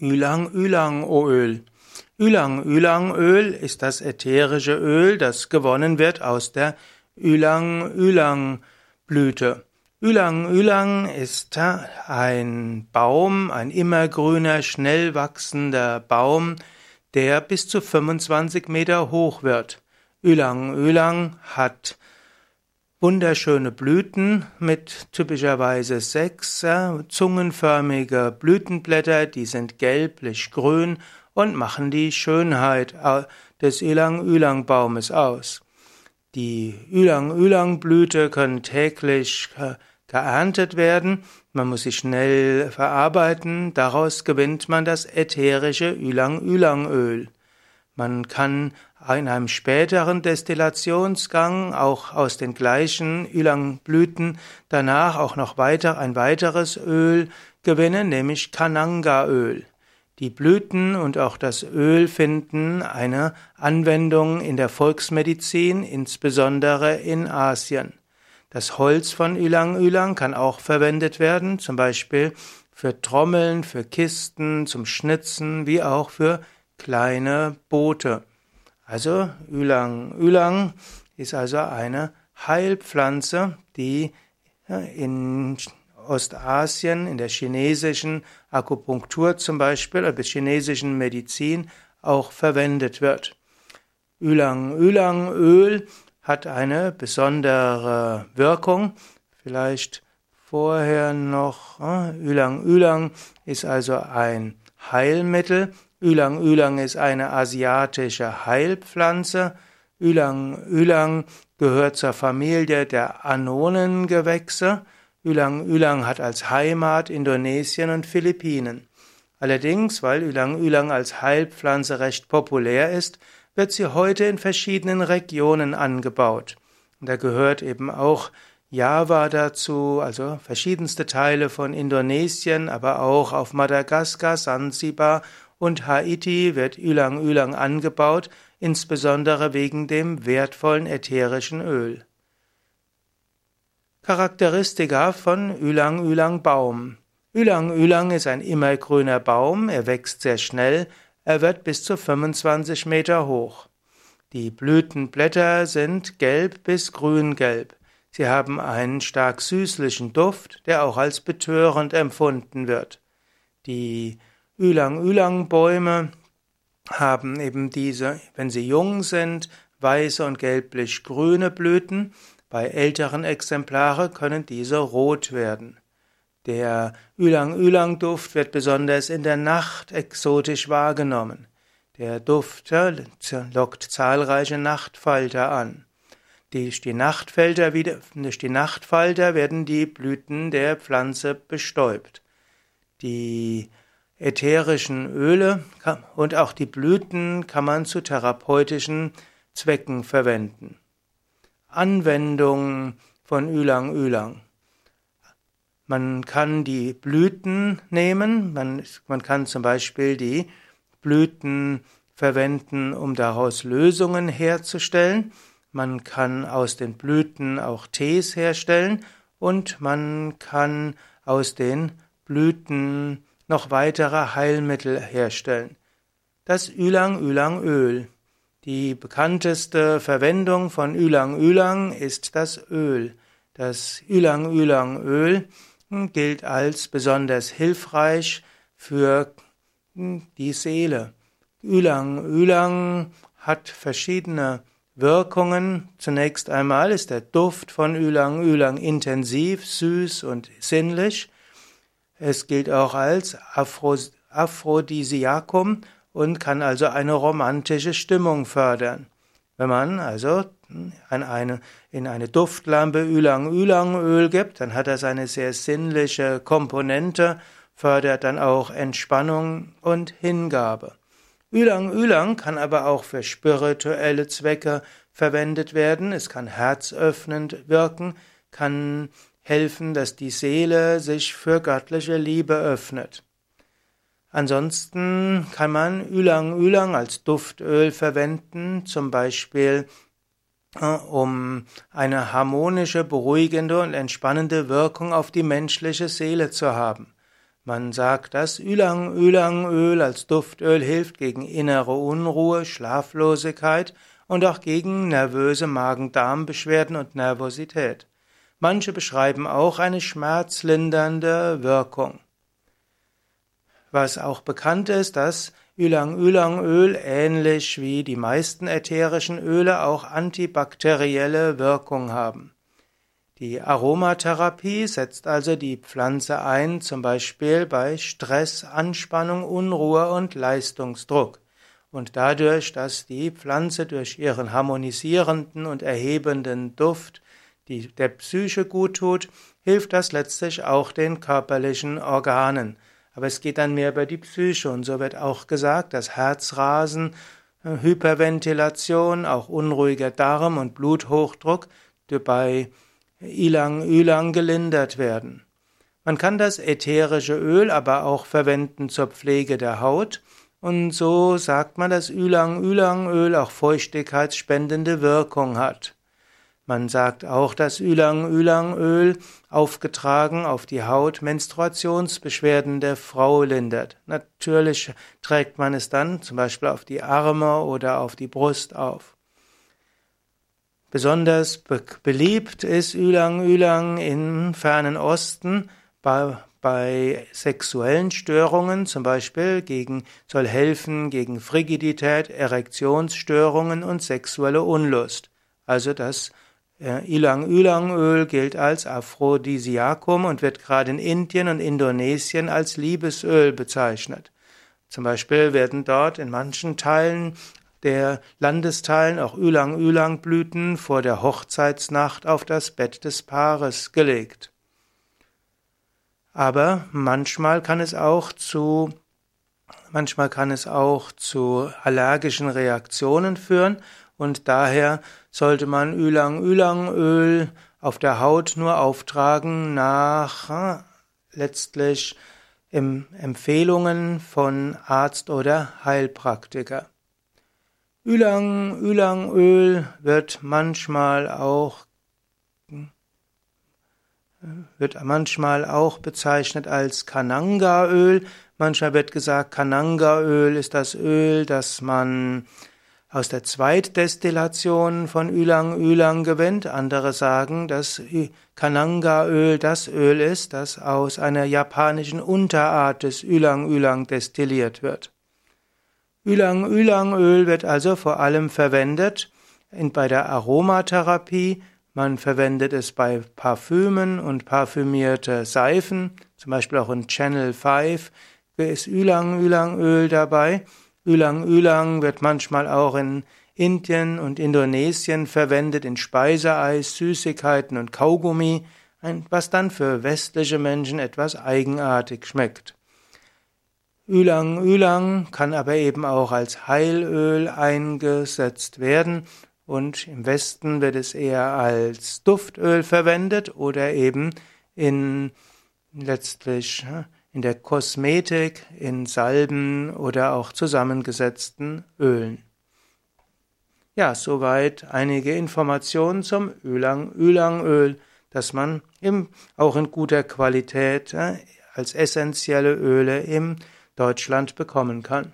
Ylang-Ylang-Öl. Ylang-Ylang-Öl ist das ätherische Öl, das gewonnen wird aus der Ylang-Ylang-Blüte. Ylang-Ylang ist ein Baum, ein immergrüner, schnell wachsender Baum, der bis zu 25 Meter hoch wird. Ylang-Ylang hat wunderschöne Blüten mit typischerweise sechs zungenförmige Blütenblätter, die sind gelblich-grün und machen die Schönheit äh, des Ylang-Ylang-Baumes aus. Die Ylang-Ylang-Blüte können täglich äh, geerntet werden, man muss sie schnell verarbeiten, daraus gewinnt man das ätherische Ylang-Ylang-Öl. Man kann in einem späteren Destillationsgang auch aus den gleichen Ylang-Blüten danach auch noch weiter ein weiteres Öl gewinnen, nämlich Kananga-Öl. Die Blüten und auch das Öl finden eine Anwendung in der Volksmedizin, insbesondere in Asien. Das Holz von Ylang Ylang kann auch verwendet werden, zum Beispiel für Trommeln, für Kisten, zum Schnitzen, wie auch für kleine Boote. Also Ylang Ylang ist also eine Heilpflanze, die in Ostasien, in der chinesischen Akupunktur zum Beispiel, oder chinesischen Medizin auch verwendet wird. Ylang Ylang Öl hat eine besondere Wirkung. Vielleicht vorher noch, Ylang Ylang ist also ein Heilmittel, Ylang Ylang ist eine asiatische Heilpflanze. Ylang Ylang gehört zur Familie der Anonengewächse. Ylang Ylang hat als Heimat Indonesien und Philippinen. Allerdings, weil Ylang Ylang als Heilpflanze recht populär ist, wird sie heute in verschiedenen Regionen angebaut. Da gehört eben auch Java dazu, also verschiedenste Teile von Indonesien, aber auch auf Madagaskar, Sansibar und Haiti wird Ylang Ylang angebaut, insbesondere wegen dem wertvollen ätherischen Öl. Charakteristika von Ylang Ylang Baum. Ylang Ylang ist ein immergrüner Baum, er wächst sehr schnell, er wird bis zu 25 Meter hoch. Die Blütenblätter sind gelb bis grüngelb. Sie haben einen stark süßlichen Duft, der auch als betörend empfunden wird. Die Ylang-Ylang-Bäume haben eben diese, wenn sie jung sind, weiße und gelblich-grüne Blüten. Bei älteren Exemplare können diese rot werden. Der Ylang-Ylang-Duft wird besonders in der Nacht exotisch wahrgenommen. Der Duft lockt zahlreiche Nachtfalter an. Durch die, Nachtfalter, durch die Nachtfalter werden die Blüten der Pflanze bestäubt. Die ätherischen Öle und auch die Blüten kann man zu therapeutischen Zwecken verwenden. Anwendung von Ylang Ylang. Man kann die Blüten nehmen, man, man kann zum Beispiel die Blüten verwenden, um daraus Lösungen herzustellen. Man kann aus den Blüten auch Tees herstellen und man kann aus den Blüten noch weitere Heilmittel herstellen. Das Ylang-Ylang-Öl. Die bekannteste Verwendung von Ylang-Ylang ist das Öl. Das Ylang-Ylang-Öl gilt als besonders hilfreich für die Seele. Ylang-Ylang hat verschiedene Wirkungen. Zunächst einmal ist der Duft von Ylang-Ylang intensiv, süß und sinnlich. Es gilt auch als Aphrodisiakum und kann also eine romantische Stimmung fördern. Wenn man also in eine, in eine Duftlampe Ylang-Ylang-Öl gibt, dann hat das eine sehr sinnliche Komponente, fördert dann auch Entspannung und Hingabe. Ylang-Ylang kann aber auch für spirituelle Zwecke verwendet werden. Es kann herzöffnend wirken, kann helfen, dass die Seele sich für göttliche Liebe öffnet. Ansonsten kann man Ylang Ylang als Duftöl verwenden, zum Beispiel äh, um eine harmonische, beruhigende und entspannende Wirkung auf die menschliche Seele zu haben. Man sagt, dass Ylang-Ylang-Öl als Duftöl hilft gegen innere Unruhe, Schlaflosigkeit und auch gegen nervöse Magen-Darm-Beschwerden und Nervosität. Manche beschreiben auch eine schmerzlindernde Wirkung. Was auch bekannt ist, dass Ylang-Ylang-Öl ähnlich wie die meisten ätherischen Öle auch antibakterielle Wirkung haben. Die Aromatherapie setzt also die Pflanze ein, zum Beispiel bei Stress, Anspannung, Unruhe und Leistungsdruck. Und dadurch, dass die Pflanze durch ihren harmonisierenden und erhebenden Duft die der Psyche gut tut, hilft das letztlich auch den körperlichen Organen. Aber es geht dann mehr über die Psyche und so wird auch gesagt, dass Herzrasen, Hyperventilation, auch unruhiger Darm und Bluthochdruck bei Ilang Ylang gelindert werden. Man kann das ätherische Öl aber auch verwenden zur Pflege der Haut und so sagt man, dass Ylang Ylang Öl auch feuchtigkeitsspendende Wirkung hat. Man sagt auch, dass Ylang Ylang Öl aufgetragen auf die Haut Menstruationsbeschwerden der Frau lindert. Natürlich trägt man es dann zum Beispiel auf die Arme oder auf die Brust auf. Besonders be beliebt ist Ylang Ylang im fernen Osten bei, bei sexuellen Störungen, zum Beispiel gegen, soll helfen gegen Frigidität, Erektionsstörungen und sexuelle Unlust. Also das äh, Ylang Ylang Öl gilt als Aphrodisiakum und wird gerade in Indien und Indonesien als Liebesöl bezeichnet. Zum Beispiel werden dort in manchen Teilen der Landesteilen auch Ülang-Ülang-Blüten vor der Hochzeitsnacht auf das Bett des Paares gelegt. Aber manchmal kann es auch zu manchmal kann es auch zu allergischen Reaktionen führen und daher sollte man Ülang-Ülang-Öl auf der Haut nur auftragen nach äh, letztlich Empfehlungen von Arzt oder Heilpraktiker. Ylang, Ylang-Öl wird manchmal auch wird manchmal auch bezeichnet als Kananga-Öl. Manchmal wird gesagt, Kananga-Öl ist das Öl, das man aus der Zweitdestillation von Ylang Ylang gewinnt. Andere sagen, dass Kananga-Öl das Öl ist, das aus einer japanischen Unterart des Ylang Ylang destilliert wird. Ylang-Ylang-Öl wird also vor allem verwendet bei der Aromatherapie. Man verwendet es bei Parfümen und parfümierte Seifen, zum Beispiel auch in Channel 5 ist Ylang-Ylang-Öl dabei. Ylang-Ylang wird manchmal auch in Indien und Indonesien verwendet in Speiseeis, Süßigkeiten und Kaugummi, was dann für westliche Menschen etwas eigenartig schmeckt. Ylang Ylang kann aber eben auch als Heilöl eingesetzt werden und im Westen wird es eher als Duftöl verwendet oder eben in letztlich in der Kosmetik, in Salben oder auch zusammengesetzten Ölen. Ja, soweit einige Informationen zum Ylang Ylang Öl, das man im, auch in guter Qualität als essentielle Öle im Deutschland bekommen kann.